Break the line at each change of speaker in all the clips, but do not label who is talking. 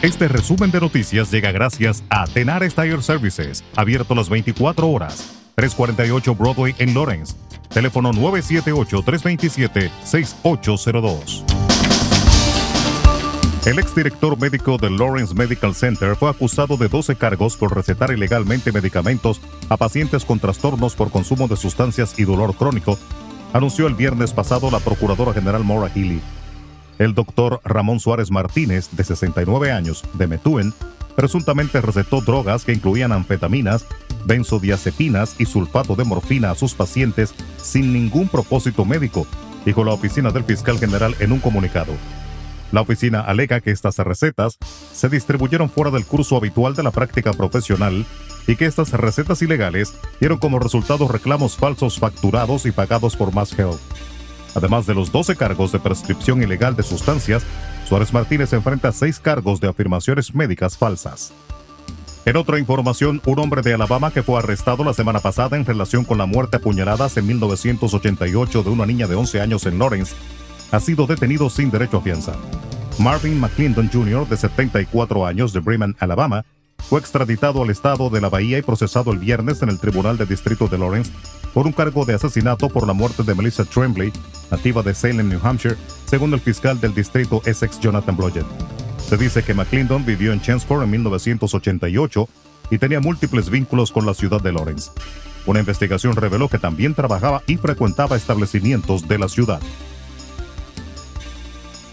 Este resumen de noticias llega gracias a Tenar Tire Services, abierto las 24 horas, 348 Broadway en Lawrence. Teléfono 978-327-6802. El exdirector médico del Lawrence Medical Center fue acusado de 12 cargos por recetar ilegalmente medicamentos a pacientes con trastornos por consumo de sustancias y dolor crónico, anunció el viernes pasado la Procuradora General Maura Healy. El doctor Ramón Suárez Martínez, de 69 años, de Metuen, presuntamente recetó drogas que incluían anfetaminas, benzodiazepinas y sulfato de morfina a sus pacientes sin ningún propósito médico, dijo la oficina del fiscal general en un comunicado. La oficina alega que estas recetas se distribuyeron fuera del curso habitual de la práctica profesional y que estas recetas ilegales dieron como resultado reclamos falsos facturados y pagados por Mass Health. Además de los 12 cargos de prescripción ilegal de sustancias, Suárez Martínez enfrenta seis cargos de afirmaciones médicas falsas. En otra información, un hombre de Alabama que fue arrestado la semana pasada en relación con la muerte a puñaladas en 1988 de una niña de 11 años en Lawrence, ha sido detenido sin derecho a fianza. Marvin McClendon Jr., de 74 años, de Bremen, Alabama, fue extraditado al estado de la Bahía y procesado el viernes en el Tribunal de Distrito de Lawrence por un cargo de asesinato por la muerte de Melissa Tremblay, nativa de Salem, New Hampshire, según el fiscal del distrito Essex Jonathan Blodgett. Se dice que McClendon vivió en Chelmsford en 1988 y tenía múltiples vínculos con la ciudad de Lawrence. Una investigación reveló que también trabajaba y frecuentaba establecimientos de la ciudad.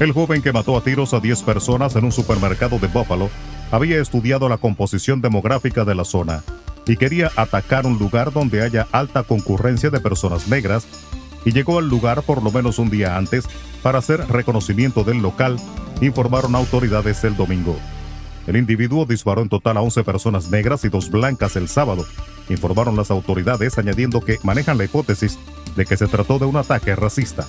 El joven que mató a tiros a 10 personas en un supermercado de Buffalo había estudiado la composición demográfica de la zona y quería atacar un lugar donde haya alta concurrencia de personas negras y llegó al lugar por lo menos un día antes para hacer reconocimiento del local, informaron autoridades el domingo. El individuo disparó en total a 11 personas negras y dos blancas el sábado, informaron las autoridades añadiendo que manejan la hipótesis de que se trató de un ataque racista.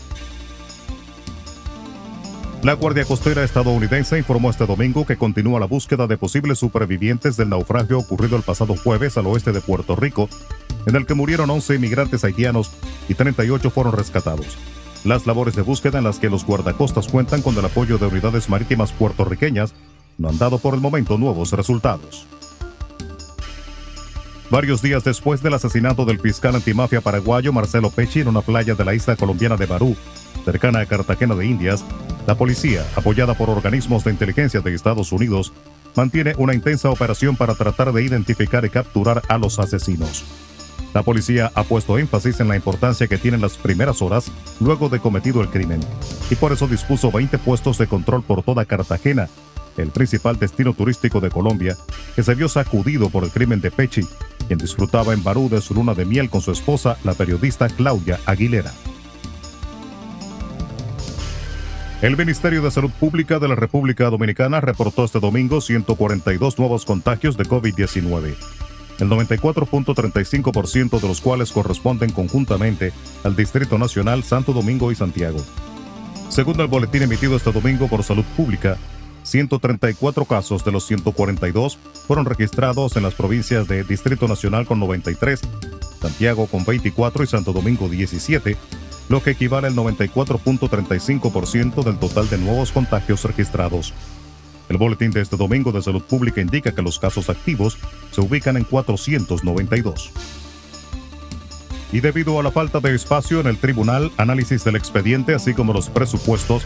La Guardia Costera estadounidense informó este domingo que continúa la búsqueda de posibles supervivientes del naufragio ocurrido el pasado jueves al oeste de Puerto Rico, en el que murieron 11 inmigrantes haitianos y 38 fueron rescatados. Las labores de búsqueda en las que los guardacostas cuentan con el apoyo de unidades marítimas puertorriqueñas no han dado por el momento nuevos resultados. Varios días después del asesinato del fiscal antimafia paraguayo Marcelo Pecci en una playa de la isla colombiana de Barú, cercana a Cartagena de Indias, la policía, apoyada por organismos de inteligencia de Estados Unidos, mantiene una intensa operación para tratar de identificar y capturar a los asesinos. La policía ha puesto énfasis en la importancia que tienen las primeras horas luego de cometido el crimen, y por eso dispuso 20 puestos de control por toda Cartagena, el principal destino turístico de Colombia, que se vio sacudido por el crimen de Pechi, quien disfrutaba en Barú de su luna de miel con su esposa, la periodista Claudia Aguilera. El Ministerio de Salud Pública de la República Dominicana reportó este domingo 142 nuevos contagios de COVID-19, el 94.35% de los cuales corresponden conjuntamente al Distrito Nacional Santo Domingo y Santiago. Según el boletín emitido este domingo por Salud Pública, 134 casos de los 142 fueron registrados en las provincias de Distrito Nacional con 93, Santiago con 24 y Santo Domingo 17, lo que equivale al 94.35% del total de nuevos contagios registrados. El boletín de este domingo de salud pública indica que los casos activos se ubican en 492. Y debido a la falta de espacio en el tribunal, análisis del expediente, así como los presupuestos,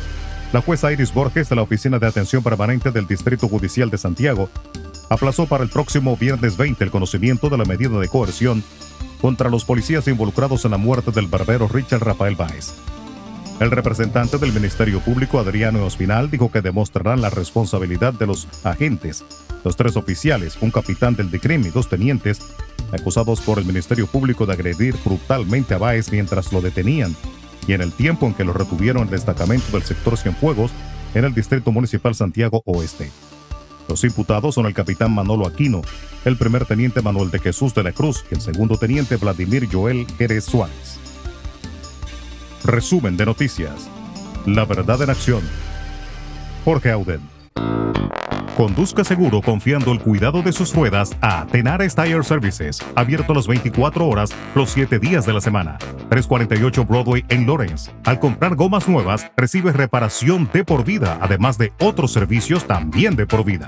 la jueza Iris Borges de la Oficina de Atención Permanente del Distrito Judicial de Santiago aplazó para el próximo viernes 20 el conocimiento de la medida de coerción contra los policías involucrados en la muerte del barbero Richard Rafael Báez. El representante del Ministerio Público, Adriano Ospinal, dijo que demostrarán la responsabilidad de los agentes, los tres oficiales, un capitán del DICRIM y dos tenientes, acusados por el Ministerio Público de agredir brutalmente a Báez mientras lo detenían, y en el tiempo en que lo retuvieron en el destacamento del sector Cienfuegos en el Distrito Municipal Santiago Oeste. Los imputados son el capitán Manolo Aquino, el primer teniente Manuel de Jesús de la Cruz y el segundo teniente Vladimir Joel Jerez Suárez. Resumen de noticias. La verdad en acción. Jorge Auden. Conduzca seguro confiando el cuidado de sus ruedas a Tenares Tire Services, abierto las 24 horas, los 7 días de la semana. 348 Broadway en Lawrence. Al comprar gomas nuevas, recibe reparación de por vida, además de otros servicios también de por vida.